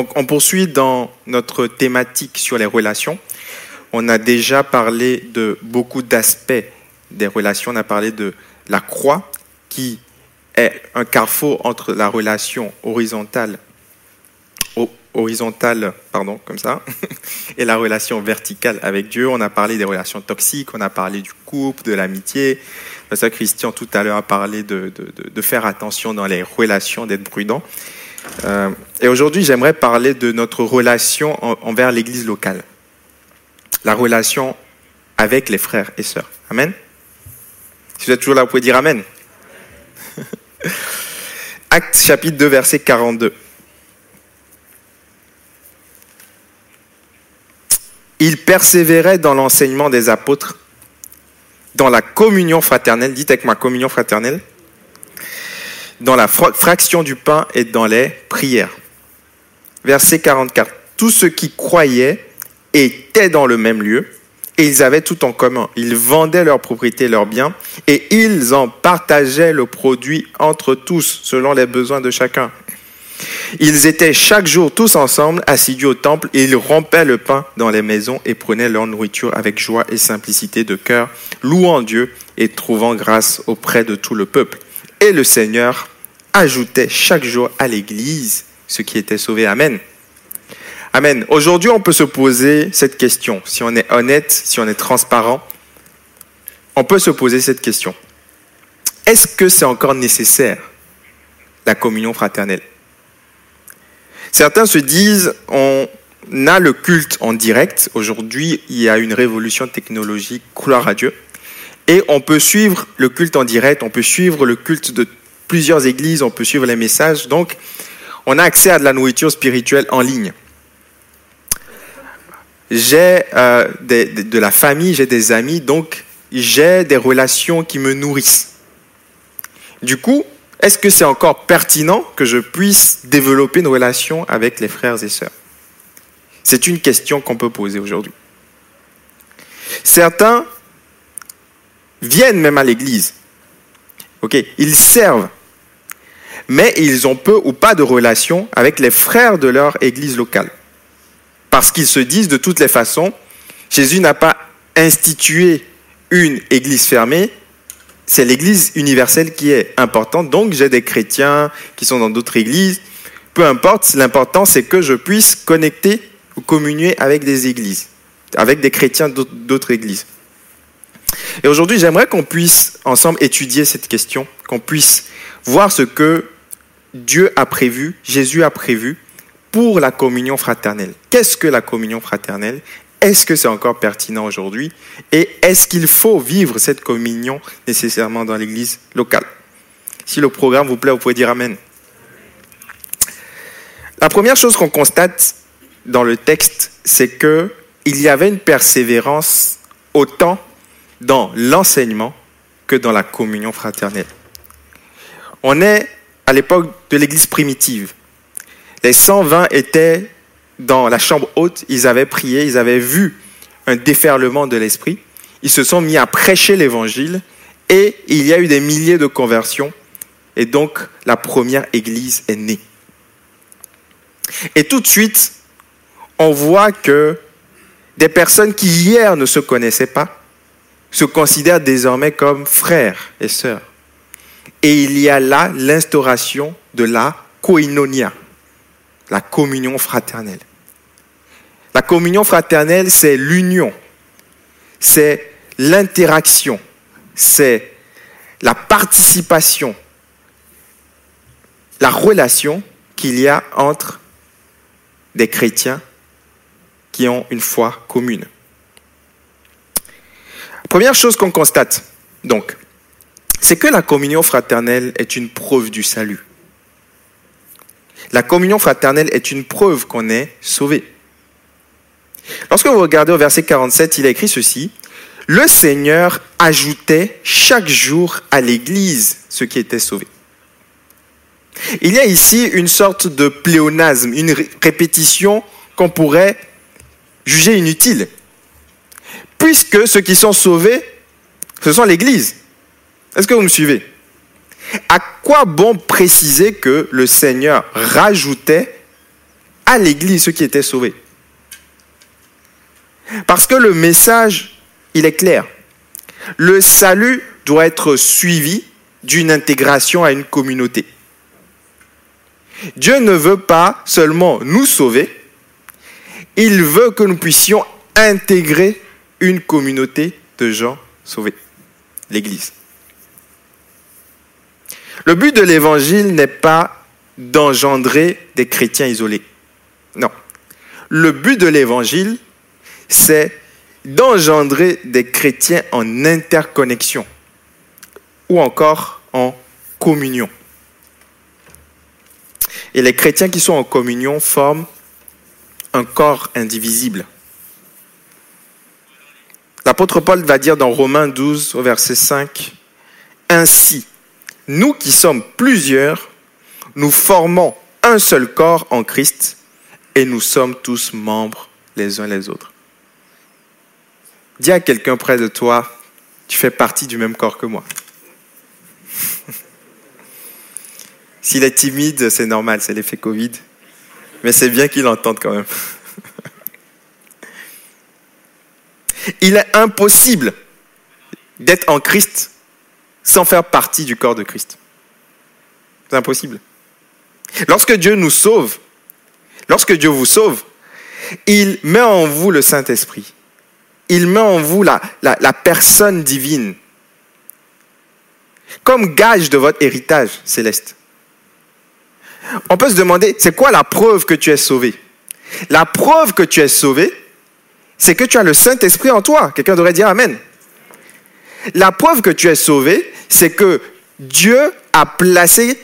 Donc on poursuit dans notre thématique sur les relations. On a déjà parlé de beaucoup d'aspects des relations. On a parlé de la croix qui est un carrefour entre la relation horizontale horizontale, pardon, comme ça, et la relation verticale avec Dieu. On a parlé des relations toxiques, on a parlé du couple, de l'amitié. Christian tout à l'heure a parlé de, de, faire attention dans les relations, d'être prudent. Euh, et aujourd'hui, j'aimerais parler de notre relation envers l'Église locale. La relation avec les frères et sœurs. Amen. Si vous êtes toujours là, vous pouvez dire Amen. Acte chapitre 2, verset 42. Il persévérait dans l'enseignement des apôtres, dans la communion fraternelle, dites avec ma communion fraternelle, dans la fraction du pain et dans les prières. Verset 44. Tous ceux qui croyaient étaient dans le même lieu et ils avaient tout en commun. Ils vendaient leurs propriétés, leurs biens et ils en partageaient le produit entre tous selon les besoins de chacun. Ils étaient chaque jour tous ensemble, assidus au temple, et ils rompaient le pain dans les maisons et prenaient leur nourriture avec joie et simplicité de cœur, louant Dieu et trouvant grâce auprès de tout le peuple. Et le Seigneur ajoutait chaque jour à l'Église ce qui était sauvé. Amen. Amen. Aujourd'hui, on peut se poser cette question. Si on est honnête, si on est transparent, on peut se poser cette question. Est-ce que c'est encore nécessaire, la communion fraternelle? Certains se disent, on a le culte en direct. Aujourd'hui, il y a une révolution technologique, gloire à Dieu. Et on peut suivre le culte en direct, on peut suivre le culte de plusieurs églises, on peut suivre les messages. Donc, on a accès à de la nourriture spirituelle en ligne. J'ai euh, de la famille, j'ai des amis, donc j'ai des relations qui me nourrissent. Du coup, est-ce que c'est encore pertinent que je puisse développer une relation avec les frères et sœurs? C'est une question qu'on peut poser aujourd'hui. Certains viennent même à l'église. Ils servent, mais ils ont peu ou pas de relation avec les frères de leur église locale. Parce qu'ils se disent de toutes les façons, Jésus n'a pas institué une église fermée, c'est l'Église universelle qui est importante. Donc j'ai des chrétiens qui sont dans d'autres églises. Peu importe, l'important c'est que je puisse connecter ou communier avec des églises, avec des chrétiens d'autres églises. Et aujourd'hui, j'aimerais qu'on puisse ensemble étudier cette question, qu'on puisse voir ce que Dieu a prévu, Jésus a prévu pour la communion fraternelle. Qu'est-ce que la communion fraternelle? Est-ce que c'est encore pertinent aujourd'hui? Et est-ce qu'il faut vivre cette communion nécessairement dans l'église locale? Si le programme vous plaît, vous pouvez dire Amen. La première chose qu'on constate dans le texte, c'est que il y avait une persévérance autant dans l'enseignement que dans la communion fraternelle. On est à l'époque de l'église primitive. Les 120 étaient dans la chambre haute, ils avaient prié, ils avaient vu un déferlement de l'esprit. Ils se sont mis à prêcher l'évangile et il y a eu des milliers de conversions. Et donc, la première église est née. Et tout de suite, on voit que des personnes qui hier ne se connaissaient pas se considèrent désormais comme frères et sœurs. Et il y a là l'instauration de la koinonia, la communion fraternelle. La communion fraternelle, c'est l'union, c'est l'interaction, c'est la participation, la relation qu'il y a entre des chrétiens qui ont une foi commune. Première chose qu'on constate, donc, c'est que la communion fraternelle est une preuve du salut. La communion fraternelle est une preuve qu'on est sauvé. Lorsque vous regardez au verset 47, il a écrit ceci. Le Seigneur ajoutait chaque jour à l'Église ce qui était sauvé. Il y a ici une sorte de pléonasme, une répétition qu'on pourrait juger inutile. Puisque ceux qui sont sauvés, ce sont l'Église. Est-ce que vous me suivez? À quoi bon préciser que le Seigneur rajoutait à l'Église ceux qui étaient sauvés? Parce que le message, il est clair. Le salut doit être suivi d'une intégration à une communauté. Dieu ne veut pas seulement nous sauver, il veut que nous puissions intégrer une communauté de gens sauvés, l'Église. Le but de l'Évangile n'est pas d'engendrer des chrétiens isolés. Non. Le but de l'Évangile, c'est d'engendrer des chrétiens en interconnexion ou encore en communion. Et les chrétiens qui sont en communion forment un corps indivisible. L'apôtre Paul va dire dans Romains 12 au verset 5, Ainsi, nous qui sommes plusieurs, nous formons un seul corps en Christ et nous sommes tous membres les uns les autres. Dis à quelqu'un près de toi, tu fais partie du même corps que moi. S'il est timide, c'est normal, c'est l'effet Covid. Mais c'est bien qu'il entende quand même. Il est impossible d'être en Christ sans faire partie du corps de Christ. C'est impossible. Lorsque Dieu nous sauve, lorsque Dieu vous sauve, il met en vous le Saint-Esprit. Il met en vous la, personne divine comme gage de votre héritage céleste. On peut se demander, c'est quoi la preuve que tu es sauvé? La preuve que tu es sauvé, c'est que tu as le Saint-Esprit en toi. Quelqu'un devrait dire Amen. La preuve que tu es sauvé, c'est que Dieu a placé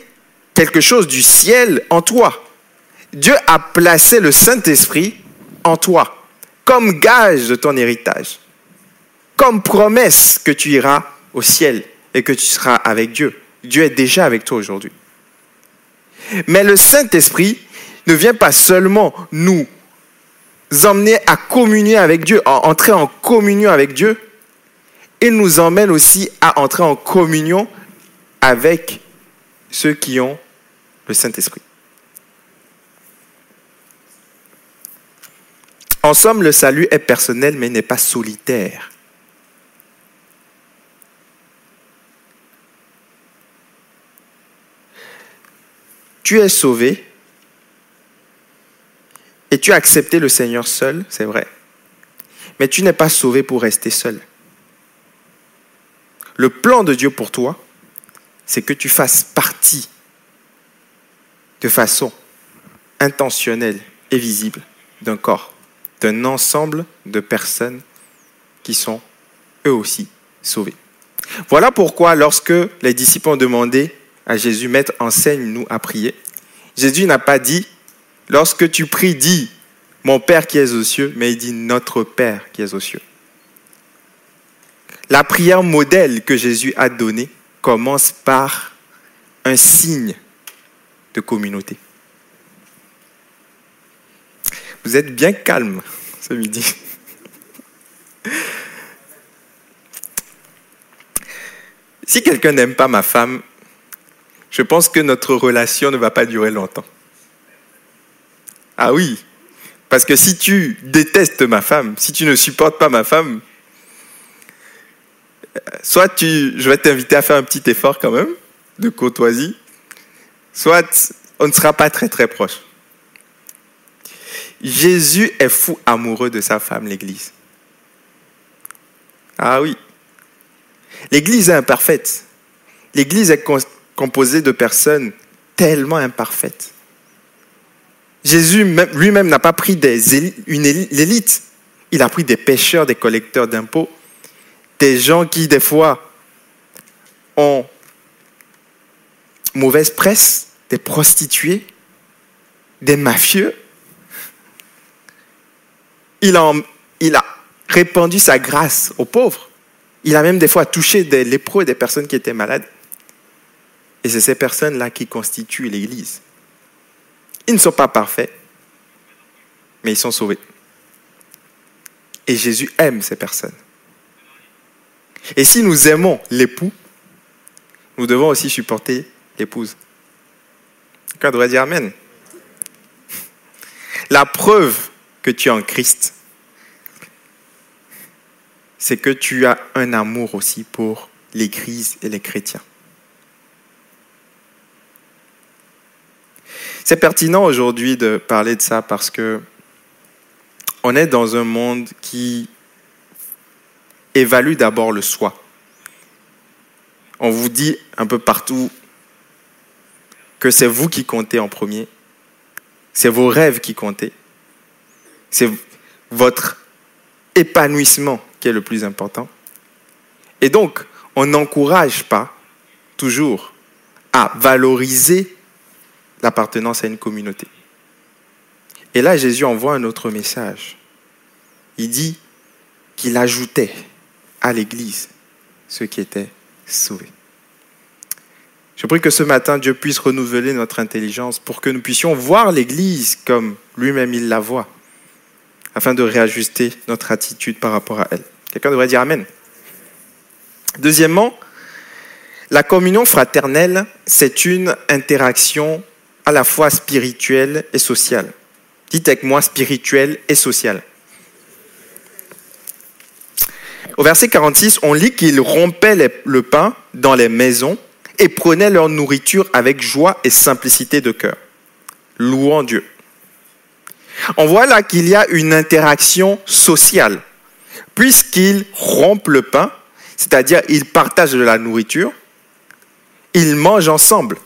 quelque chose du ciel en toi. Dieu a placé le Saint-Esprit en toi comme gage de ton héritage, comme promesse que tu iras au ciel et que tu seras avec Dieu. Dieu est déjà avec toi aujourd'hui. Mais le Saint-Esprit ne vient pas seulement nous emmener à communier avec Dieu, à entrer en communion avec Dieu, il nous emmène aussi à entrer en communion avec ceux qui ont le Saint-Esprit. En somme, le salut est personnel mais n'est pas solitaire. Tu es sauvé et tu as accepté le Seigneur seul, c'est vrai. Mais tu n'es pas sauvé pour rester seul. Le plan de Dieu pour toi, c'est que tu fasses partie de façon intentionnelle et visible d'un corps, d'un ensemble de personnes qui sont eux aussi sauvées. Voilà pourquoi lorsque les disciples ont demandé à Jésus, Maître, enseigne-nous à prier, Jésus n'a pas dit, lorsque tu pries, dis, mon Père qui est aux cieux, mais il dit, notre Père qui est aux cieux. La prière modèle que Jésus a donnée commence par un signe de communauté. Vous êtes bien calme ce midi. Si quelqu'un n'aime pas ma femme, je pense que notre relation ne va pas durer longtemps. Ah oui, parce que si tu détestes ma femme, si tu ne supportes pas ma femme, soit tu, je vais t'inviter à faire un petit effort quand même de courtoisie, soit on ne sera pas très très proche. Jésus est fou amoureux de sa femme, l'Église. Ah oui. L'Église est imparfaite. L'Église est composée de personnes tellement imparfaites. Jésus lui-même n'a pas pris des. Il a pris des pêcheurs, des collecteurs d'impôts, des gens qui, des fois, ont mauvaise presse, des prostituées, des mafieux. Il a, répandu sa grâce aux pauvres. Il a même des fois touché des lépreux et des personnes qui étaient malades. Et c'est ces personnes-là qui constituent l'Église. Ils ne sont pas parfaits, mais ils sont sauvés. Et Jésus aime ces personnes. Et si nous aimons l'époux, nous devons aussi supporter l'épouse. Quelqu'un devrait dire Amen. La preuve que tu es en Christ, c'est que tu as un amour aussi pour l'Église et les chrétiens. C'est pertinent aujourd'hui de parler de ça parce que on est dans un monde qui évalue d'abord le soi. On vous dit un peu partout que c'est vous qui comptez en premier, c'est vos rêves qui comptent, c'est votre épanouissement qui est le plus important. Et donc, on n'encourage pas toujours à valoriser l'appartenance à une communauté. Et là, Jésus envoie un autre message. Il dit qu'il ajoutait à l'Église ceux qui étaient sauvés. Je prie que ce matin, Dieu puisse renouveler notre intelligence pour que nous puissions voir l'Église comme lui-même il la voit, afin de réajuster notre attitude par rapport à elle. Quelqu'un devrait dire Amen. Deuxièmement, la communion fraternelle, c'est une interaction à la fois spirituelle et sociale. Dites avec moi spirituelle et sociale. Au verset 46, on lit qu'ils rompaient le pain dans les maisons et prenaient leur nourriture avec joie et simplicité de cœur, louant Dieu. On voit là qu'il y a une interaction sociale, puisqu'ils rompent le pain, c'est-à-dire ils partagent de la nourriture, ils mangent ensemble,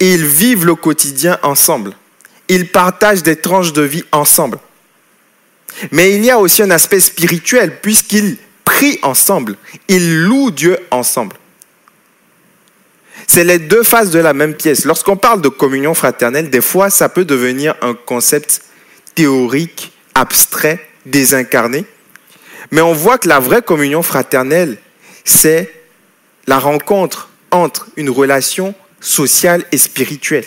ils vivent le quotidien ensemble, ils partagent des tranches de vie ensemble. Mais il y a aussi un aspect spirituel, puisqu'ils prient ensemble, ils louent Dieu ensemble. C'est les deux faces de la même pièce. Lorsqu'on parle de communion fraternelle, des fois, ça peut devenir un concept théorique, abstrait, désincarné. Mais on voit que la vraie communion fraternelle, c'est la rencontre entre une relation sociale et spirituelle.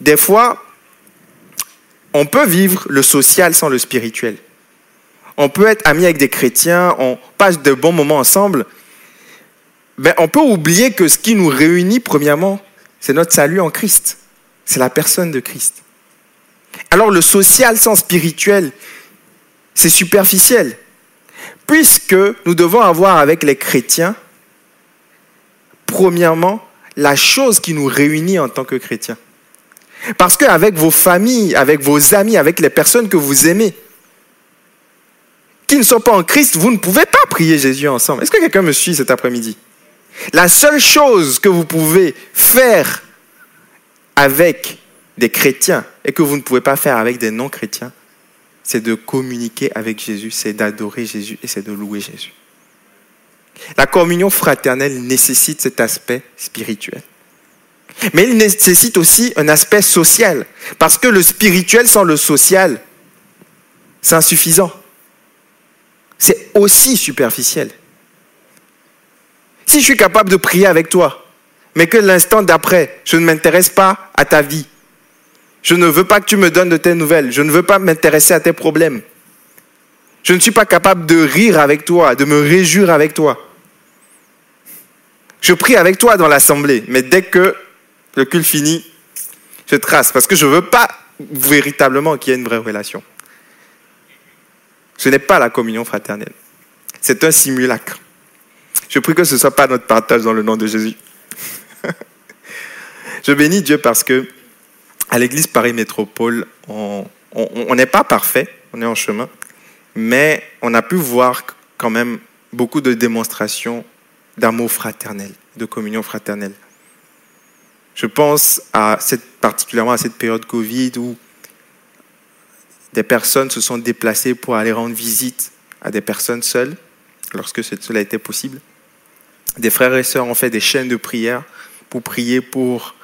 Des fois, on peut vivre le social sans le spirituel. On peut être ami avec des chrétiens, on passe de bons moments ensemble, mais on peut oublier que ce qui nous réunit, premièrement, c'est notre salut en Christ. C'est la personne de Christ. Alors le social sans spirituel, c'est superficiel. Puisque nous devons avoir avec les chrétiens, premièrement, la chose qui nous réunit en tant que chrétiens. Parce qu'avec vos familles, avec vos amis, avec les personnes que vous aimez, qui ne sont pas en Christ, vous ne pouvez pas prier Jésus ensemble. Est-ce que quelqu'un me suit cet après-midi? La seule chose que vous pouvez faire avec des chrétiens et que vous ne pouvez pas faire avec des non-chrétiens, c'est de communiquer avec Jésus, c'est d'adorer Jésus et c'est de louer Jésus. La communion fraternelle nécessite cet aspect spirituel. Mais il nécessite aussi un aspect social. Parce que le spirituel sans le social, c'est insuffisant. C'est aussi superficiel. Si je suis capable de prier avec toi, mais que l'instant d'après, je ne m'intéresse pas à ta vie, je ne veux pas que tu me donnes de tes nouvelles, je ne veux pas m'intéresser à tes problèmes, je ne suis pas capable de rire avec toi, de me réjouir avec toi. Je prie avec toi dans l'assemblée, mais dès que le culte finit, je trace, parce que je ne veux pas véritablement qu'il y ait une vraie relation. Ce n'est pas la communion fraternelle. C'est un simulacre. Je prie que ce ne soit pas notre partage dans le nom de Jésus. je bénis Dieu parce que à l'église Paris Métropole, on n'est pas parfait, on est en chemin, mais on a pu voir quand même beaucoup de démonstrations d'amour fraternel, de communion fraternelle. Je pense à cette, particulièrement à cette période Covid où des personnes se sont déplacées pour aller rendre visite à des personnes seules, lorsque cela était possible. Des frères et sœurs ont fait des chaînes de prière pour prier pour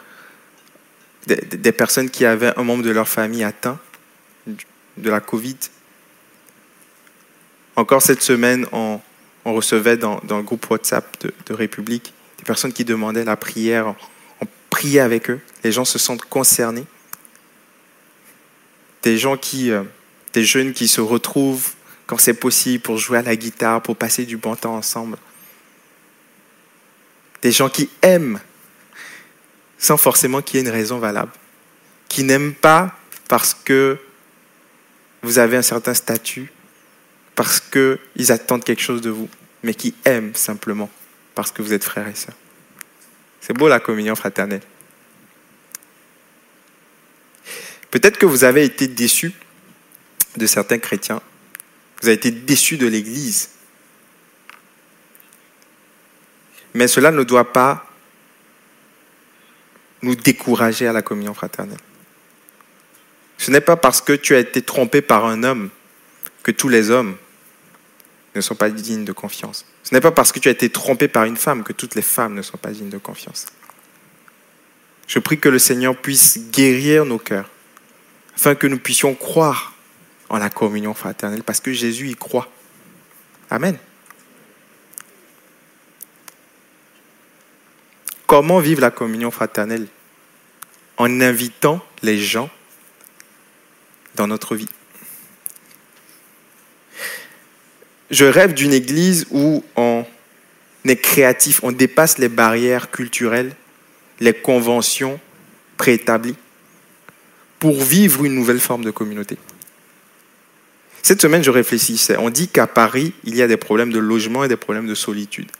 des, personnes qui avaient un membre de leur famille atteint de la Covid. Encore cette semaine, on, recevait dans, le groupe WhatsApp de, de, République des personnes qui demandaient la prière. On priait avec eux. Les gens se sentent concernés des gens qui, euh, des jeunes qui se retrouvent quand c'est possible pour jouer à la guitare, pour passer du bon temps ensemble. Des gens qui aiment sans forcément qu'il y ait une raison valable, qui n'aiment pas parce que vous avez un certain statut, parce qu'ils attendent quelque chose de vous, mais qui aiment simplement parce que vous êtes frères et sœurs. C'est beau la communion fraternelle. Peut-être que vous avez été déçu de certains chrétiens. Vous avez été déçu de l'Église. Mais cela ne doit pas nous décourager à la communion fraternelle. Ce n'est pas parce que tu as été trompé par un homme que tous les hommes ne sont pas dignes de confiance. Ce n'est pas parce que tu as été trompé par une femme que toutes les femmes ne sont pas dignes de confiance. Je prie que le Seigneur puisse guérir nos cœurs, afin que nous puissions croire en la communion fraternelle, parce que Jésus y croit. Amen. Comment vivre la communion fraternelle En invitant les gens dans notre vie? Je rêve d'une église où on est créatif, on dépasse les barrières culturelles, les conventions préétablies, pour vivre une nouvelle forme de communauté. Cette semaine, je réfléchissais. On dit qu'à Paris, il y a des problèmes de logement et des problèmes de solitude.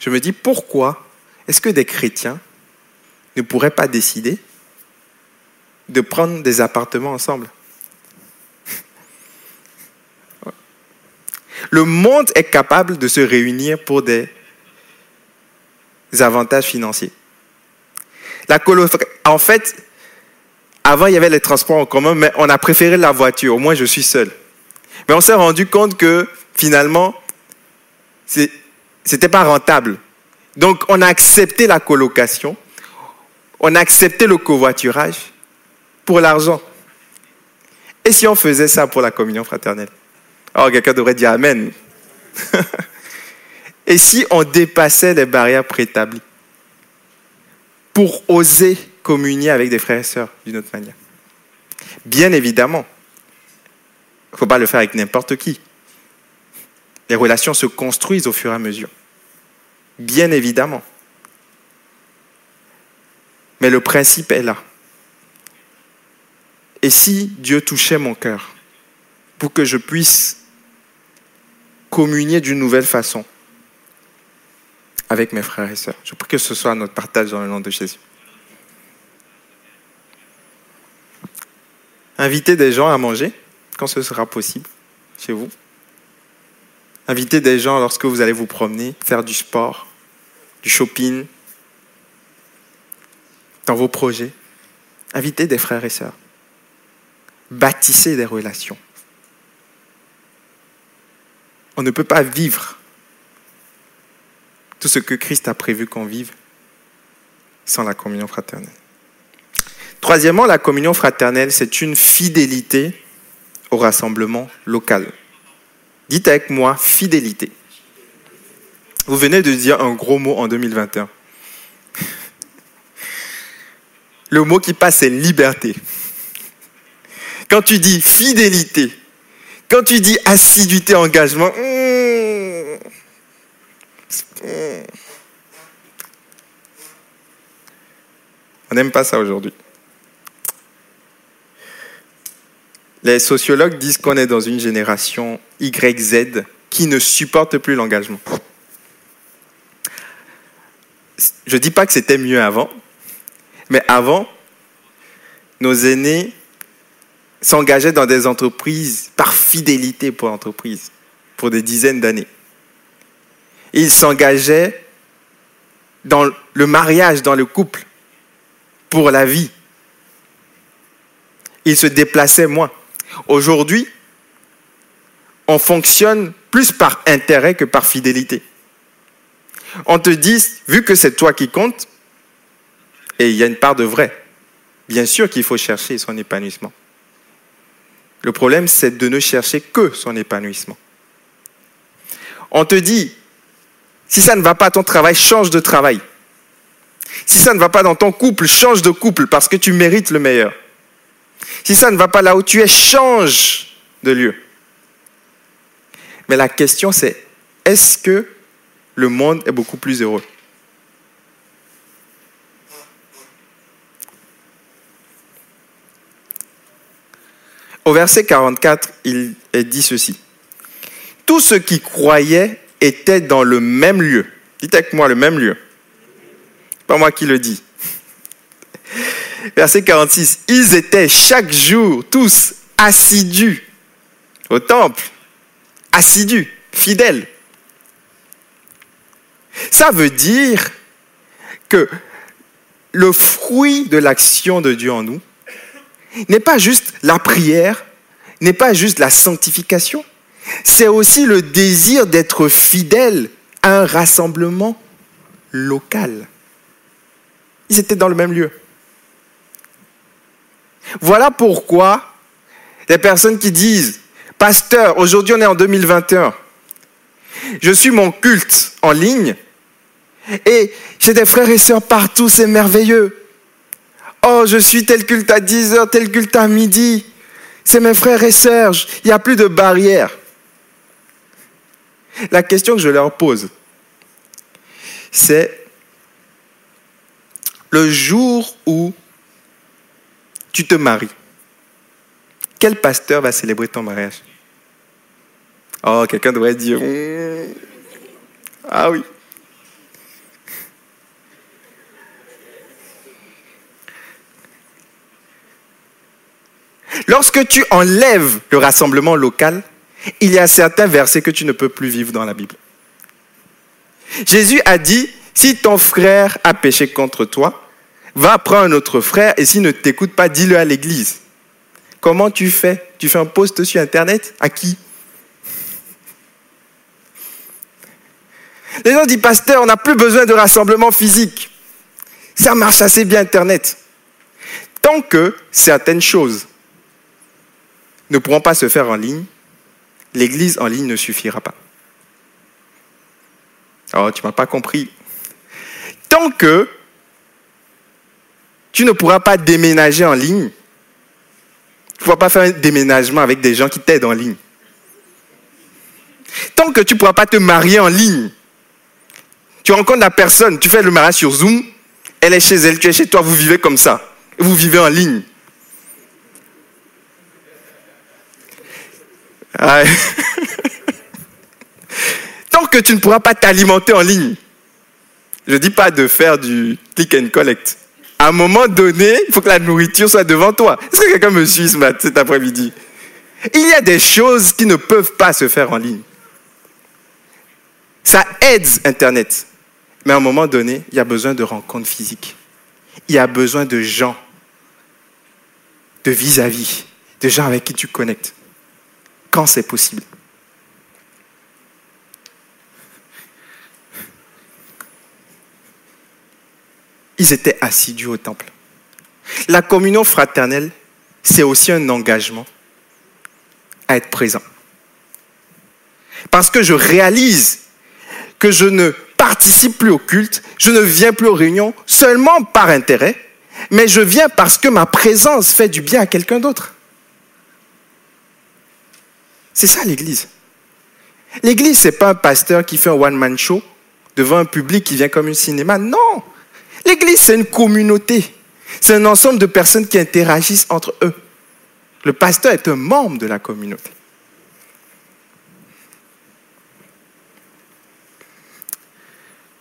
Je me dis, pourquoi est-ce que des chrétiens ne pourraient pas décider de prendre des appartements ensemble? Le monde est capable de se réunir pour des avantages financiers. En fait, avant, il y avait les transports en commun, mais on a préféré la voiture. Au moins, je suis seul. Mais on s'est rendu compte que finalement, ce n'était pas rentable. Donc, on a accepté la colocation, on a accepté le covoiturage pour l'argent. Et si on faisait ça pour la communion fraternelle? Alors quelqu'un devrait dire Amen. Et si on dépassait les barrières préétablies? Pour oser communier avec des frères et sœurs d'une autre manière Bien évidemment, il ne faut pas le faire avec n'importe qui. Les relations se construisent au fur et à mesure. Bien évidemment. Mais le principe est là. Et si Dieu touchait mon cœur pour que je puisse communier d'une nouvelle façon avec mes frères et sœurs. Je prie que ce soit notre partage dans le nom de Jésus. Invitez des gens à manger quand ce sera possible chez vous. Invitez des gens lorsque vous allez vous promener, faire du sport, du shopping, dans vos projets. Invitez des frères et sœurs. Bâtissez des relations. On ne peut pas vivre tout ce que Christ a prévu qu'on vive sans la communion fraternelle. Troisièmement, la communion fraternelle, c'est une fidélité au rassemblement local. Dites avec moi fidélité. Vous venez de dire un gros mot en 2021. Le mot qui passe, c'est liberté. Quand tu dis fidélité, quand tu dis assiduité, engagement, hmm. on n'aime pas ça aujourd'hui. Les sociologues disent qu'on est dans une génération YZ qui ne supporte plus l'engagement. Je ne dis pas que c'était mieux avant, mais avant, nos aînés s'engageaient dans des entreprises par fidélité pour l'entreprise, pour des dizaines d'années. Ils s'engageaient dans le mariage, dans le couple, pour la vie. Ils se déplaçaient moins. Aujourd'hui, on fonctionne plus par intérêt que par fidélité. On te dit, vu que c'est toi qui comptes, et il y a une part de vrai, bien sûr qu'il faut chercher son épanouissement. Le problème, c'est de ne chercher que son épanouissement. On te dit, si ça ne va pas à ton travail, change de travail. Si ça ne va pas dans ton couple, change de couple parce que tu mérites le meilleur. Si ça ne va pas là où tu es, change de lieu. Mais la question c'est, est-ce que le monde est beaucoup plus heureux? Au verset 44, il dit ceci. Tous ceux qui croyaient étaient dans le même lieu. Dites avec moi le même lieu. Pas moi qui le dis. Verset 46. Ils étaient chaque jour tous assidus au temple. Assidus, fidèles. Ça veut dire que le fruit de l'action de Dieu en nous n'est pas juste la prière, n'est pas juste la sanctification, c'est aussi le désir d'être fidèle à un rassemblement local. Ils étaient dans le même lieu. Voilà pourquoi les personnes qui disent, Pasteur, aujourd'hui on est en 2021, je suis mon culte en ligne et j'ai des frères et sœurs partout, c'est merveilleux. Oh, je suis tel culte à 10h, tel culte à midi. C'est mes frères et sœurs, il n'y a plus de barrières. La question que je leur pose, c'est le jour où tu te maries, quel pasteur va célébrer ton mariage? Oh, quelqu'un devrait dire, hmm. ah oui. Lorsque tu enlèves le rassemblement local, il y a certains versets que tu ne peux plus vivre dans la Bible. Jésus a dit, si ton frère a péché contre toi, va prendre un autre frère et s'il ne t'écoute pas, dis-le à l'église. Comment tu fais? Tu fais un post sur Internet? À qui? Les gens disent, pasteur, on n'a plus besoin de rassemblement physique. Ça marche assez bien Internet. Tant que certaines choses ne pourront pas se faire en ligne, l'église en ligne ne suffira pas. Oh, tu m'as pas compris. Tant que tu ne pourras pas déménager en ligne, tu ne pourras pas faire un déménagement avec des gens qui t'aident en ligne. Tant que tu ne pourras pas te marier en ligne, tu rencontres la personne, tu fais le mariage sur Zoom, elle est chez elle, tu es chez toi, vous vivez comme ça. Vous vivez en ligne. Tant que tu ne pourras pas t'alimenter en ligne, je ne dis pas de faire du click and collect. À un moment donné, il faut que la nourriture soit devant toi. Est-ce que quelqu'un me suit ce matin, cet après-midi? Il y a des choses qui ne peuvent pas se faire en ligne. Ça aide Internet. Mais à un moment donné, il y a besoin de rencontres physiques. Il y a besoin de gens, de vis-à-vis, de gens avec qui tu connectes quand c'est possible. Ils étaient assidus au temple. La communion fraternelle, c'est aussi un engagement à être présent. Parce que je réalise que je ne participe plus au culte, je ne viens plus aux réunions seulement par intérêt, mais je viens parce que ma présence fait du bien à quelqu'un d'autre. C'est ça l'Église. L'Église, ce n'est pas un pasteur qui fait un one-man show devant un public qui vient comme un cinéma. Non. L'Église, c'est une communauté. C'est un ensemble de personnes qui interagissent entre eux. Le pasteur est un membre de la communauté.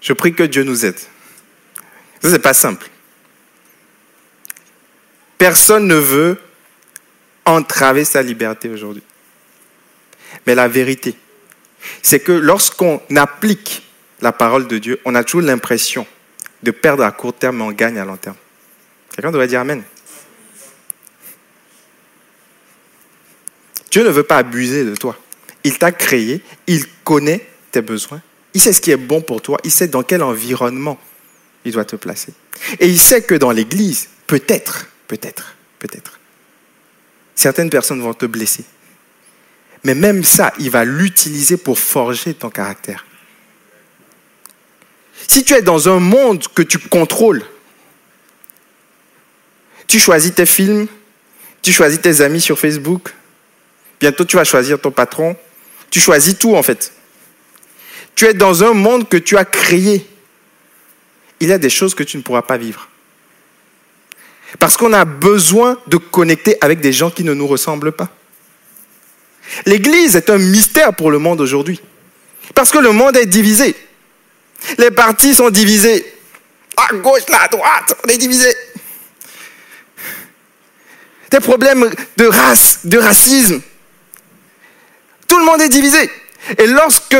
Je prie que Dieu nous aide. Ce n'est pas simple. Personne ne veut entraver sa liberté aujourd'hui. Mais la vérité, c'est que lorsqu'on applique la parole de Dieu, on a toujours l'impression de perdre à court terme, on gagne à long terme. Quelqu'un devrait dire Amen. Dieu ne veut pas abuser de toi. Il t'a créé, il connaît tes besoins, il sait ce qui est bon pour toi, il sait dans quel environnement il doit te placer. Et il sait que dans l'Église, peut-être, peut-être, peut-être, certaines personnes vont te blesser. Mais même ça, il va l'utiliser pour forger ton caractère. Si tu es dans un monde que tu contrôles, tu choisis tes films, tu choisis tes amis sur Facebook, bientôt tu vas choisir ton patron, tu choisis tout en fait. Tu es dans un monde que tu as créé. Il y a des choses que tu ne pourras pas vivre. Parce qu'on a besoin de connecter avec des gens qui ne nous ressemblent pas. L'Église est un mystère pour le monde aujourd'hui. Parce que le monde est divisé. Les partis sont divisés. À gauche, là, à droite, on est divisé. Des problèmes de race, de racisme. Tout le monde est divisé. Et lorsque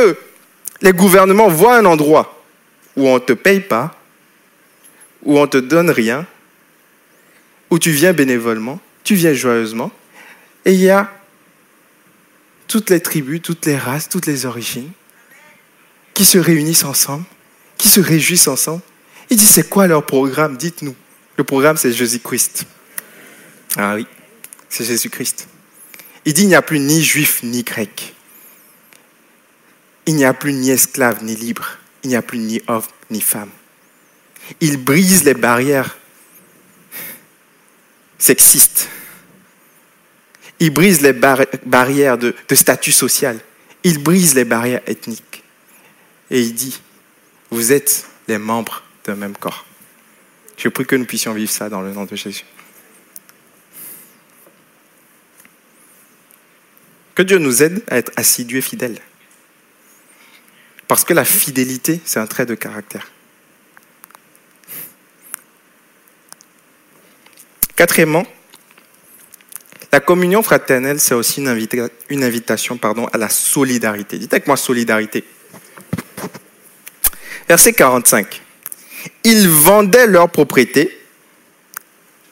les gouvernements voient un endroit où on ne te paye pas, où on ne te donne rien, où tu viens bénévolement, tu viens joyeusement, et il y a toutes les tribus, toutes les races, toutes les origines qui se réunissent ensemble, qui se réjouissent ensemble. Il dit, c'est quoi leur programme? Dites-nous. Le programme, c'est Jésus-Christ. Ah oui, c'est Jésus-Christ. Il dit, il n'y a plus ni juif ni grec. Il n'y a plus ni esclave ni libre. Il n'y a plus ni homme ni femme. Il brise les barrières sexistes. Il brise les barrières de, statut social. Il brise les barrières ethniques. Et il dit, vous êtes les membres d'un même corps. Je prie que nous puissions vivre ça dans le nom de Jésus. Que Dieu nous aide à être assidus et fidèles. Parce que la fidélité, c'est un trait de caractère. Quatrièmement, la communion fraternelle, c'est aussi une, invitation pardon, à la solidarité. Dites avec moi solidarité. Verset 45. Ils vendaient leurs propriétés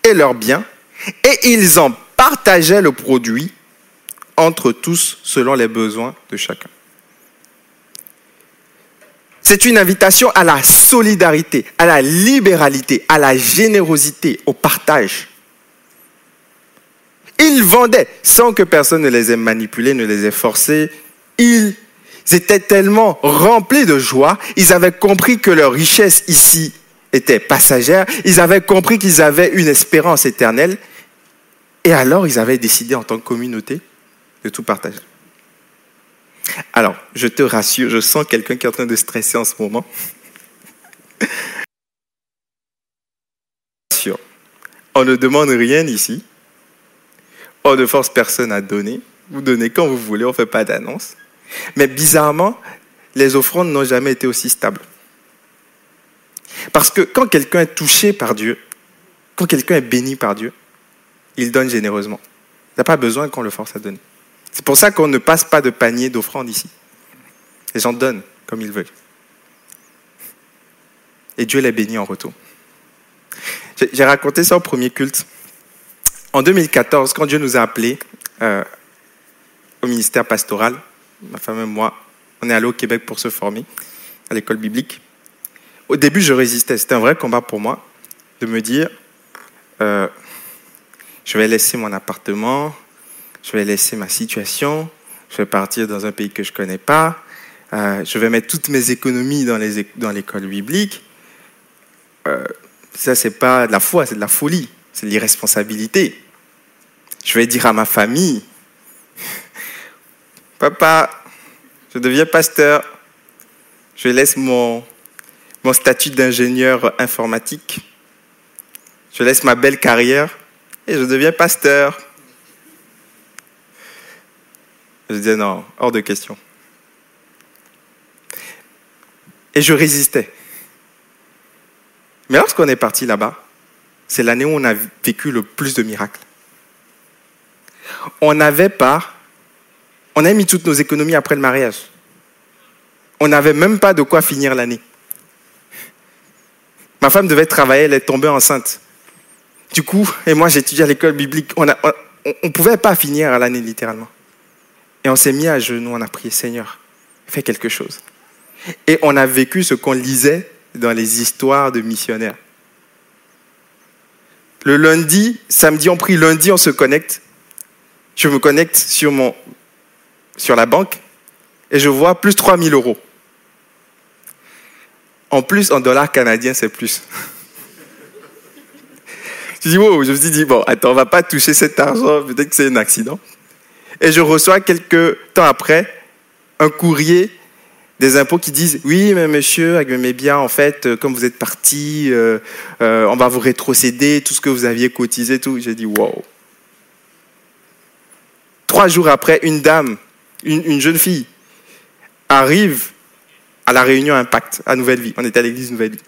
et leurs biens et ils en partageaient le produit entre tous selon les besoins de chacun. C'est une invitation à la solidarité, à la libéralité, à la générosité, au partage. Ils vendaient sans que personne ne les ait manipulés, ne les ait forcés. Ils étaient tellement remplis de joie, ils avaient compris que leur richesse ici était passagère, ils avaient compris qu'ils avaient une espérance éternelle, et alors ils avaient décidé en tant que communauté de tout partager. Alors, je te rassure, je sens quelqu'un qui est en train de stresser en ce moment. On ne demande rien ici. On ne force personne à donner. Vous donnez quand vous voulez, on ne fait pas d'annonce. Mais bizarrement, les offrandes n'ont jamais été aussi stables. Parce que quand quelqu'un est touché par Dieu, quand quelqu'un est béni par Dieu, il donne généreusement. Il n'a pas besoin qu'on le force à donner. C'est pour ça qu'on ne passe pas de panier d'offrandes ici. Les gens donnent comme ils veulent. Et Dieu les bénit en retour. J'ai raconté ça au premier culte. En 2014, quand Dieu nous a appelés euh, au ministère pastoral, ma femme et moi, on est allés au Québec pour se former à l'école biblique. Au début, je résistais. C'était un vrai combat pour moi de me dire, euh, je vais laisser mon appartement, je vais laisser ma situation, je vais partir dans un pays que je ne connais pas, euh, je vais mettre toutes mes économies dans, l'école biblique. Euh, ça, c'est pas de la foi, c'est de la folie, c'est de l'irresponsabilité. Je vais dire à ma famille, papa, je deviens pasteur, je laisse mon, statut d'ingénieur informatique, je laisse ma belle carrière et je deviens pasteur. Je disais non, hors de question. Et je résistais. Mais lorsqu'on est parti là-bas, c'est l'année où on a vécu le plus de miracles. On n'avait pas, on a mis toutes nos économies après le mariage. On n'avait même pas de quoi finir l'année. Ma femme devait travailler, elle est tombée enceinte. Du coup, et moi j'étudiais à l'école biblique, on ne pouvait pas finir l'année littéralement. Et on s'est mis à genoux, on a prié, Seigneur, fais quelque chose. Et on a vécu ce qu'on lisait dans les histoires de missionnaires. Le lundi, samedi, on prie, lundi, on se connecte. Je me connecte sur, mon, sur la banque et je vois plus 3000 euros. En plus, en dollars canadiens, c'est plus. je me suis dit, bon, attends, on va pas toucher cet argent, peut-être que c'est un accident. Et je reçois quelques temps après un courrier des impôts qui disent oui mais monsieur avec mes biens en fait euh, comme vous êtes parti euh, euh, on va vous rétrocéder tout ce que vous aviez cotisé tout j'ai dit wow trois jours après une dame une, une, jeune fille arrive à la réunion Impact à Nouvelle Vie on était à l'église Nouvelle Vie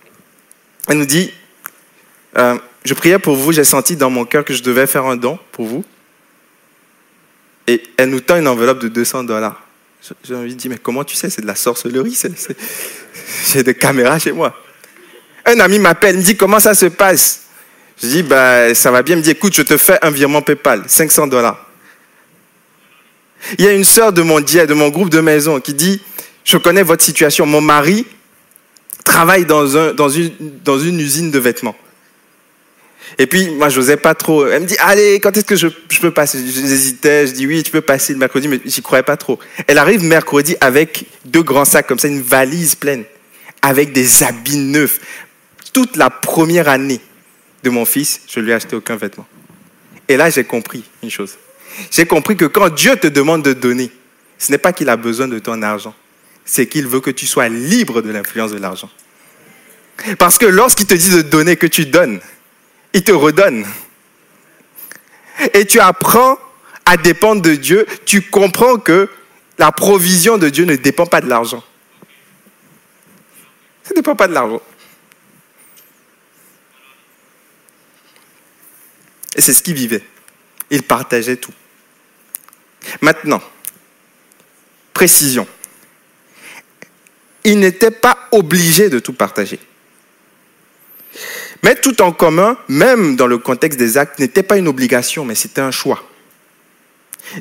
elle nous dit euh, je priais pour vous j'ai senti dans mon cœur que je devais faire un don pour vous et elle nous tend une enveloppe de 200 dollars j'ai envie de dire, mais comment tu sais? C'est de la sorcellerie. J'ai des caméras chez moi. Un ami m'appelle, me dit, comment ça se passe Je dis, bah, ça va bien. Il me dit, écoute, je te fais un virement PayPal, 500 dollars. Il y a une sœur de mon de mon groupe de maison, qui dit, je connais votre situation. Mon mari travaille dans une usine de vêtements. Et puis, moi, je n'osais pas trop. Elle me dit, allez, quand est-ce que je, peux passer? J'hésitais, je dis, oui, tu peux passer le mercredi, mais j'y croyais pas trop. Elle arrive mercredi avec deux grands sacs comme ça, une valise pleine, avec des habits neufs. Toute la première année de mon fils, je lui ai acheté aucun vêtement. Et là, j'ai compris une chose. J'ai compris que quand Dieu te demande de donner, ce n'est pas qu'il a besoin de ton argent, c'est qu'il veut que tu sois libre de l'influence de l'argent. Parce que lorsqu'il te dit de donner, que tu donnes, il te redonne. Et tu apprends à dépendre de Dieu, tu comprends que la provision de Dieu ne dépend pas de l'argent. Ça ne dépend pas de l'argent. Et c'est ce qu'il vivait. Il partageait tout. Maintenant, précision. Il n'était pas obligé de tout partager. Mais tout en commun, même dans le contexte des actes, n'était pas une obligation, mais c'était un choix.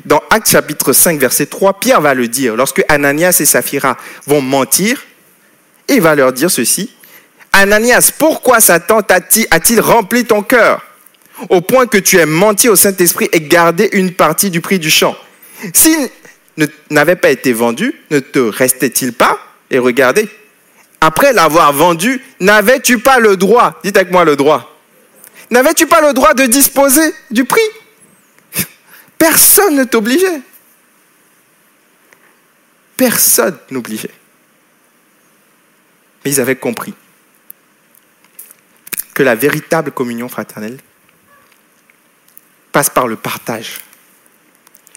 Dans Actes chapitre 5, verset 3, Pierre va le dire. Lorsque Ananias et Saphira vont mentir, il va leur dire ceci. Ananias, pourquoi Satan a-t-il rempli ton cœur au point que tu aies menti au Saint-Esprit et gardé une partie du prix du champ? S'il n'avait pas été vendu, ne te restait-il pas? Et regardez, après l'avoir vendu, n'avais-tu pas le droit, dites avec moi le droit, n'avais-tu pas le droit de disposer du prix? Personne ne t'obligeait. Personne n'obligeait. Mais ils avaient compris que la véritable communion fraternelle passe par le partage.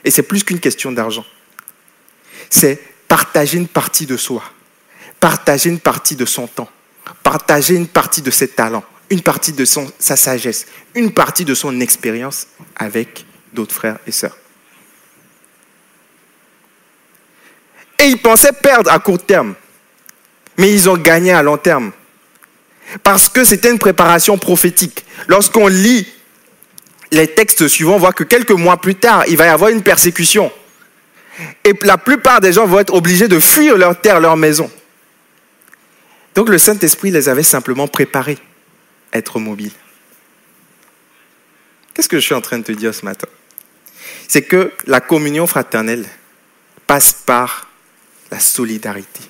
Et c'est plus qu'une question d'argent. C'est partager une partie de soi partager une partie de son temps, partager une partie de ses talents, une partie de sa sagesse, une partie de son expérience avec d'autres frères et sœurs. Et ils pensaient perdre à court terme, mais ils ont gagné à long terme. Parce que c'était une préparation prophétique. Lorsqu'on lit les textes suivants, voit que quelques mois plus tard, il va y avoir une persécution. Et la plupart des gens vont être obligés de fuir leur terre, leur maison. Donc le Saint-Esprit les avait simplement préparés à être mobiles. Qu'est-ce que je suis en train de te dire ce matin? C'est que la communion fraternelle passe par la solidarité,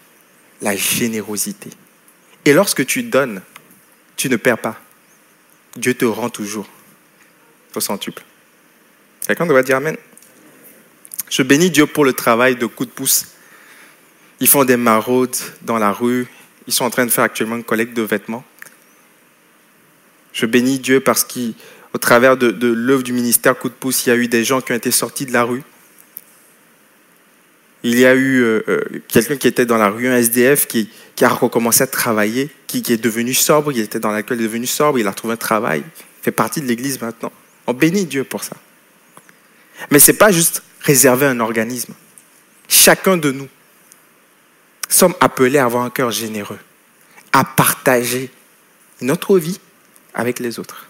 la générosité. Et lorsque tu donnes, tu ne perds pas. Dieu te rend toujours au centuple. Quelqu'un doit dire Amen. Je bénis Dieu pour le travail de coup de pouce. Ils font des maraudes dans la rue, ils sont en train de faire actuellement une collecte de vêtements. Je bénis Dieu parce qu'au travers de, l'œuvre du ministère Coup de pouce, il y a eu des gens qui ont été sortis de la rue. Il y a eu euh, euh, quelqu'un qui était dans la rue, un SDF, qui, a recommencé à travailler, qui, est devenu sobre, il était dans laquelle il est devenu sobre, il a trouvé un travail, il fait partie de l'Église maintenant. On bénit Dieu pour ça. Mais ce n'est pas juste réservé à un organisme. Chacun de nous sommes appelés à avoir un cœur généreux, à partager notre vie avec les autres.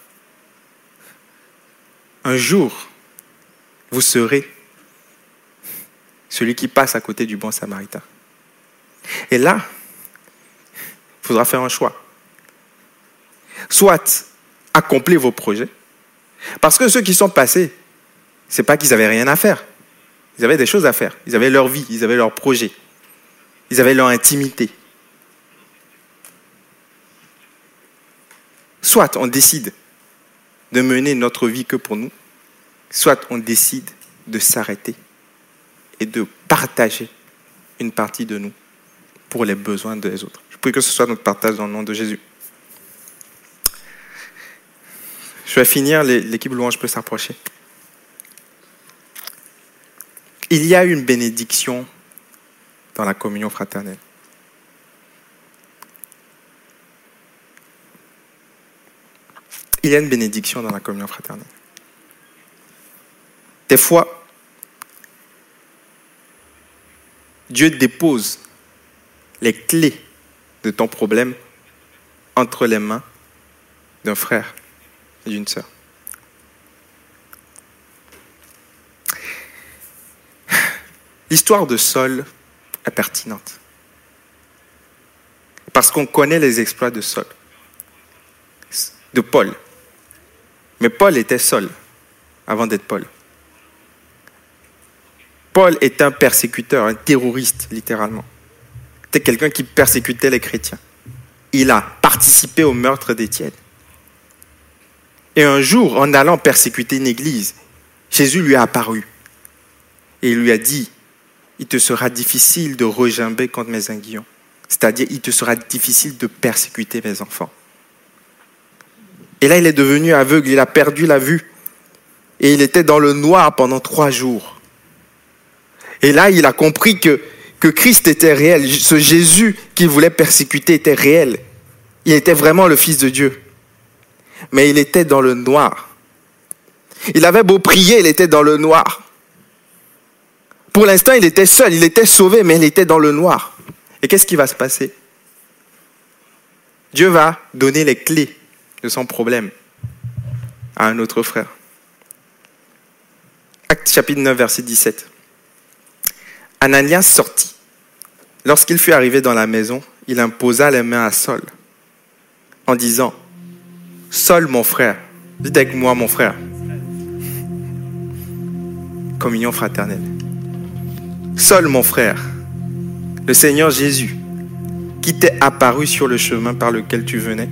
Un jour, vous serez celui qui passe à côté du bon samaritain. Et là, il faudra faire un choix. Soit accomplir vos projets, parce que ceux qui sont passés, ce n'est pas qu'ils n'avaient rien à faire. Ils avaient des choses à faire. Ils avaient leur vie, ils avaient leurs projets. Ils avaient leur intimité. Soit on décide de mener notre vie que pour nous, soit on décide de s'arrêter et de partager une partie de nous pour les besoins des autres. Je prie que ce soit notre partage dans le nom de Jésus. Je vais finir, l'équipe louange peut s'approcher. Il y a une bénédiction dans la communion fraternelle. Il y a une bénédiction dans la communion fraternelle. Des fois, Dieu dépose les clés de ton problème entre les mains d'un frère d'une sœur. L'histoire de Saul est pertinente. Parce qu'on connaît les exploits de Saul, de Paul. Mais Paul était Saul avant d'être Paul. Paul est un persécuteur, un terroriste, littéralement. C'était quelqu'un qui persécutait les chrétiens. Il a participé au meurtre d'Étienne. Et un jour, en allant persécuter une église, Jésus lui a apparu. Et il lui a dit, il te sera difficile de regimber contre mes aiguillons. C'est-à-dire, il te sera difficile de persécuter mes enfants. Et là, il est devenu aveugle, il a perdu la vue. Et il était dans le noir pendant trois jours. Et là, il a compris que que Christ était réel, ce Jésus qu'il voulait persécuter était réel. Il était vraiment le Fils de Dieu. Mais il était dans le noir. Il avait beau prier, il était dans le noir. Pour l'instant, il était seul, il était sauvé, mais il était dans le noir. Et qu'est-ce qui va se passer? Dieu va donner les clés de son problème à un autre frère. Acte chapitre 9, verset 17. Ananias sortit. Lorsqu'il fut arrivé dans la maison, il imposa les mains à Saul en disant, Saul mon frère, dites avec moi mon frère. Communion fraternelle. Saul mon frère, le Seigneur Jésus, qui t'est apparu sur le chemin par lequel tu venais,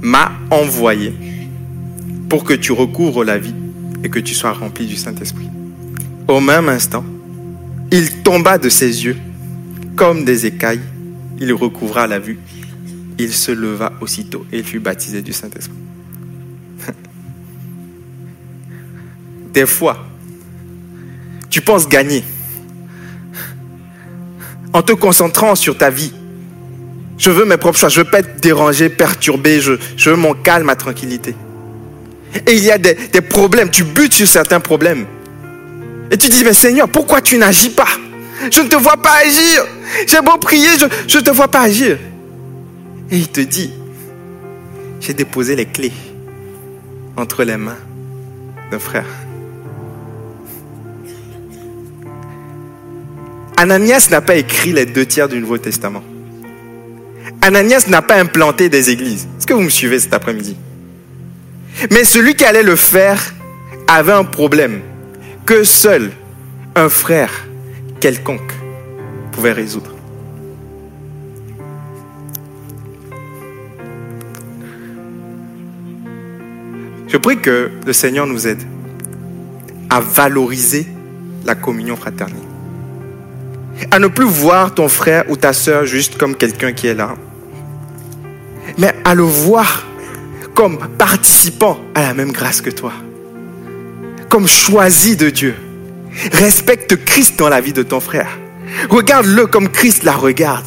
m'a envoyé pour que tu recouvres la vie et que tu sois rempli du Saint-Esprit. Au même instant, il tomba de ses yeux comme des écailles. Il recouvra la vue. Il se leva aussitôt et il fut baptisé du Saint-Esprit. Des fois, tu penses gagner en te concentrant sur ta vie. Je veux mes propres choix, je veux pas être dérangé, perturbé, je, veux mon calme, ma tranquillité. Et il y a des, des problèmes, tu butes sur certains problèmes. Et tu dis, mais Seigneur, pourquoi tu n'agis pas? Je ne te vois pas agir. J'ai beau prier, je ne te vois pas agir. Et il te dit, j'ai déposé les clés entre les mains d'un frère. Ananias n'a pas écrit les deux tiers du Nouveau Testament. Ananias n'a pas implanté des églises. Est-ce que vous me suivez cet après-midi? Mais celui qui allait le faire avait un problème que seul un frère quelconque pouvait résoudre. Je prie que le Seigneur nous aide à valoriser la communion fraternelle. À ne plus voir ton frère ou ta soeur juste comme quelqu'un qui est là, mais à le voir comme participant à la même grâce que toi comme choisi de Dieu. Respecte Christ dans la vie de ton frère. Regarde-le comme Christ la regarde.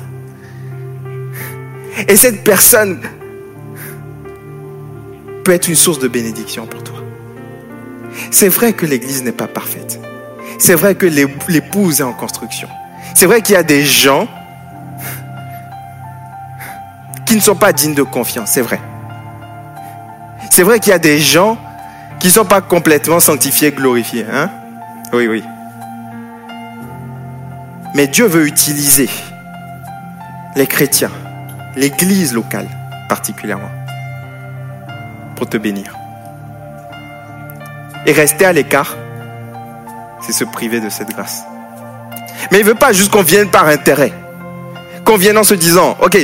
Et cette personne peut être une source de bénédiction pour toi. C'est vrai que l'Église n'est pas parfaite. C'est vrai que l'épouse est en construction. C'est vrai qu'il y a des gens qui ne sont pas dignes de confiance. C'est vrai. C'est vrai qu'il y a des gens qui ne sont pas complètement sanctifiés, glorifiés. Hein? Oui, oui. Mais Dieu veut utiliser les chrétiens, l'église locale particulièrement, te bénir. Et rester à l'écart, c'est se priver de cette grâce. Mais il ne veut pas juste qu'on vienne par intérêt. Qu'on vienne en se disant, ok,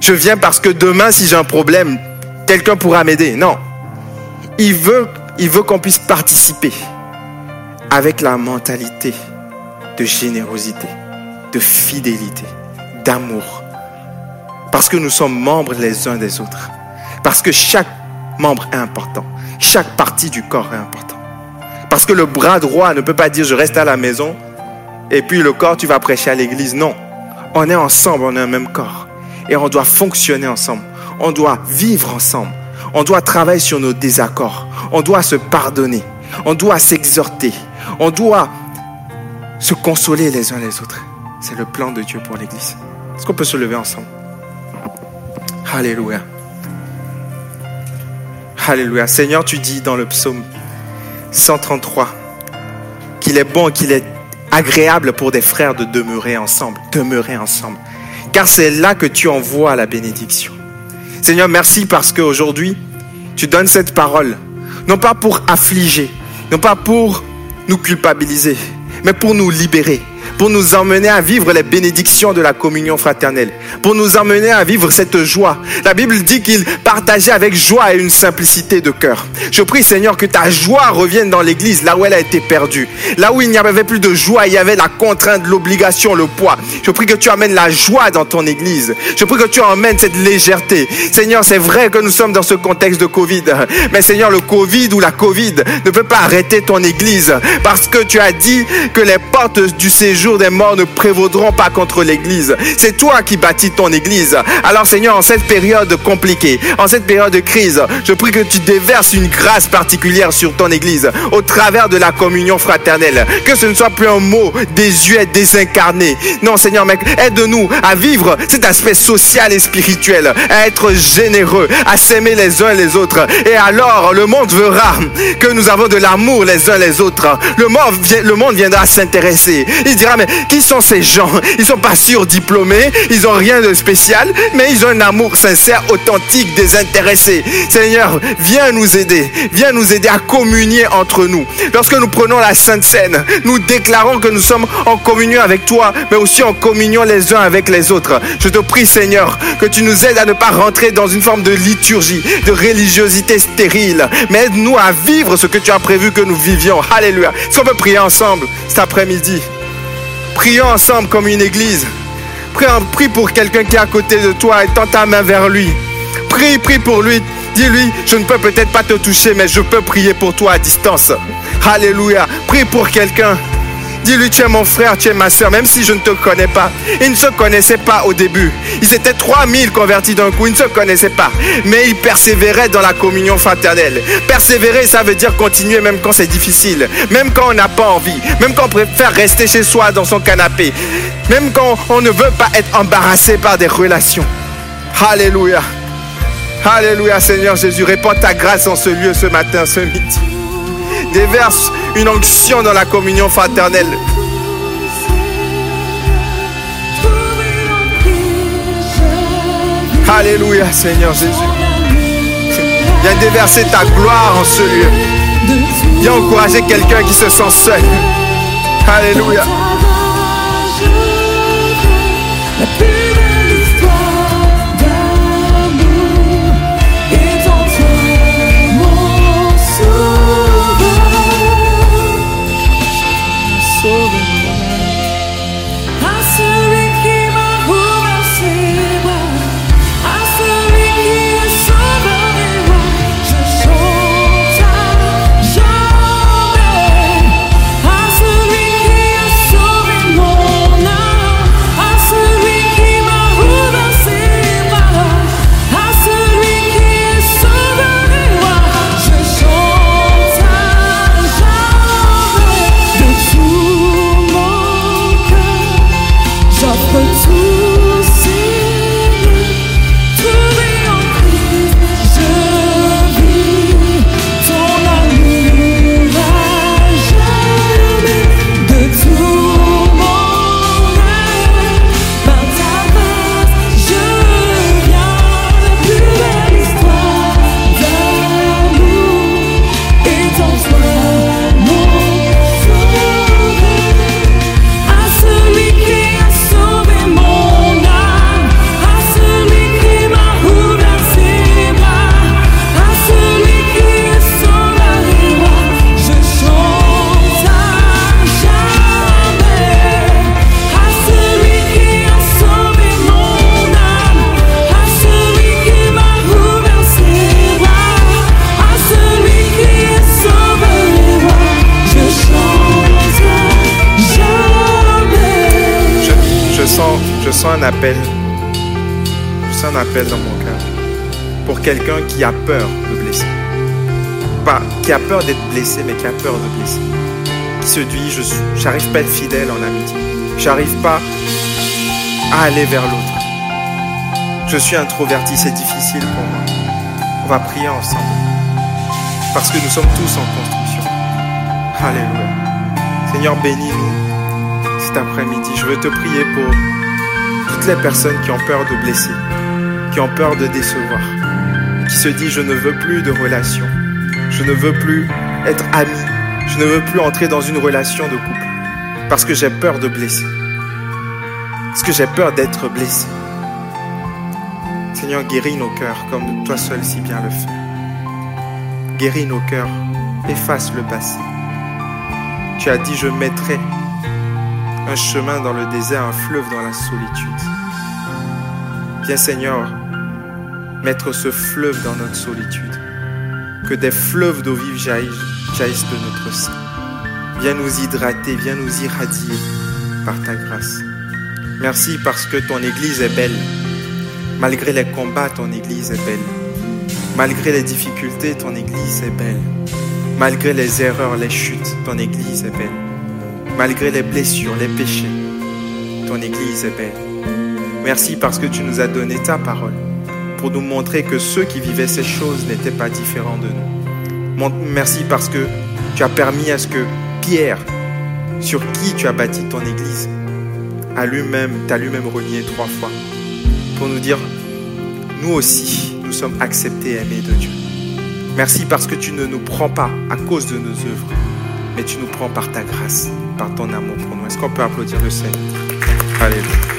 je viens parce que demain, si j'ai un problème, quelqu'un pourra m'aider. Non. Il veut il veut qu'on puisse participer avec la mentalité de générosité, de fidélité, d'amour. Parce que nous sommes membres les uns des autres. Parce que chaque membre est important. Chaque partie du corps est important. Parce que le bras droit ne peut pas dire je reste à la maison et puis le corps tu vas prêcher à l'église. Non. On est ensemble, on est un même corps. Et on doit fonctionner ensemble. On doit vivre ensemble. On doit travailler sur nos désaccords. On doit se pardonner. On doit s'exhorter. On doit se consoler les uns les autres. C'est le plan de Dieu pour l'Église. Est-ce qu'on peut se lever ensemble? Alléluia. Alléluia. Seigneur, tu dis dans le psaume 133 qu'il est bon, qu'il est agréable pour des frères de demeurer ensemble, demeurer ensemble. Car c'est là que tu envoies la bénédiction. Seigneur, merci parce qu'aujourd'hui, tu donnes cette parole, non pas pour affliger, non pas pour nous culpabiliser, mais pour nous libérer, pour nous emmener à vivre les bénédictions de la communion fraternelle, pour nous emmener à vivre cette joie. La Bible dit qu'il partageait avec joie et une simplicité de cœur. Je prie Seigneur que ta joie revienne dans l'église, là où elle a été perdue. Là où il n'y avait plus de joie, il y avait la contrainte, l'obligation, le poids. Je prie que tu amènes la joie dans ton église. Je prie que tu amènes cette légèreté. Seigneur, c'est vrai que nous sommes dans ce contexte de Covid. Mais Seigneur, le Covid ou la Covid ne peut pas arrêter ton église parce que tu as dit que les portes du séjour des morts ne prévaudront pas contre l'Église. C'est toi qui bâtis ton Église. Alors Seigneur, en cette période compliquée, en cette période de crise, je prie que tu déverses une grâce particulière sur ton Église au travers de la communion fraternelle. Que ce ne soit plus un mot désuet, désincarné. Non Seigneur, mec, aide-nous à vivre cet aspect social et spirituel, à être généreux, à s'aimer les uns les autres. Et alors, le monde verra que nous avons de l'amour les uns les autres. Le monde, le monde viendra s'intéresser. Il dira, mais qui sont ces gens? Ils sont pas surdiplômés, ils n'ont rien de spécial, mais ils ont un amour sincère, authentique, désintéressé. Seigneur, viens nous aider, viens nous aider à communier entre nous. Lorsque nous prenons la Sainte Seine, nous déclarons que nous sommes en communion avec toi, mais aussi en communion les uns avec les autres. Je te prie, Seigneur, que tu nous aides à ne pas rentrer dans une forme de liturgie, de religiosité stérile, mais aide-nous à vivre ce que tu as prévu que nous vivions. Alléluia. Est-ce qu'on peut prier ensemble cet après-midi Prions ensemble comme une église. Prie, prie pour quelqu'un qui est à côté de toi et tends ta main vers lui. Prie, prie pour lui. Dis-lui, je ne peux peut-être pas te toucher, mais je peux prier pour toi à distance. Alléluia. Prie pour quelqu'un. Dis-lui, tu es mon frère, tu es ma soeur, même si je ne te connais pas. Ils ne se connaissaient pas au début. Ils étaient 3000 convertis d'un coup, ils ne se connaissaient pas. Mais ils persévéraient dans la communion fraternelle. Persévérer, ça veut dire continuer même quand c'est difficile. Même quand on n'a pas envie. Même quand on préfère rester chez soi dans son canapé. Même quand on ne veut pas être embarrassé par des relations. Alléluia. Alléluia Seigneur Jésus. Répands ta grâce en ce lieu ce matin, ce midi déverse une onction dans la communion fraternelle. Alléluia, Seigneur Jésus. Viens déverser ta gloire en ce lieu. Viens encourager quelqu'un qui se sent seul. Alléluia. Dans mon cœur. Pour quelqu'un qui a peur de blesser. Pas qui a peur d'être blessé, mais qui a peur de blesser. Qui se dit, je n'arrive pas à être fidèle en amitié. J'arrive pas à aller vers l'autre. Je suis introverti, c'est difficile pour moi. On va prier ensemble. Parce que nous sommes tous en construction. Alléluia. Seigneur, bénis-nous cet après-midi. Je veux te prier pour toutes les personnes qui ont peur de blesser, qui ont peur de décevoir, qui se disent je ne veux plus de relation, je ne veux plus être ami, je ne veux plus entrer dans une relation de couple parce que j'ai peur de blesser, parce que j'ai peur d'être blessé. Seigneur, guéris nos cœurs comme toi seul si bien le fais. Guéris nos cœurs, efface le passé. Tu as dit, je mettrai un chemin dans le désert, un fleuve dans la solitude. Viens Seigneur, mettre ce fleuve dans notre solitude. Que des fleuves d'eau vive jaillissent, jaillissent de notre sein. Viens nous hydrater, viens nous irradier par ta grâce. Merci parce que ton Église est belle. Malgré les combats, ton Église est belle. Malgré les difficultés, ton Église est belle. Malgré les erreurs, les chutes, ton Église est belle. Malgré les blessures, les péchés, ton Église est belle. Merci parce que tu nous as donné ta parole pour nous montrer que ceux qui vivaient ces choses n'étaient pas différents de nous. Merci parce que tu as permis à ce que Pierre, sur qui tu as bâti ton Église, a lui-même, t'a lui-même renié trois fois pour nous dire, nous aussi, nous sommes acceptés et aimés de Dieu. Merci parce que tu ne nous prends pas à cause de nos œuvres, mais tu nous prends par ta grâce, par ton amour pour nous. Est-ce qu'on peut applaudir le Seigneur? Alléluia.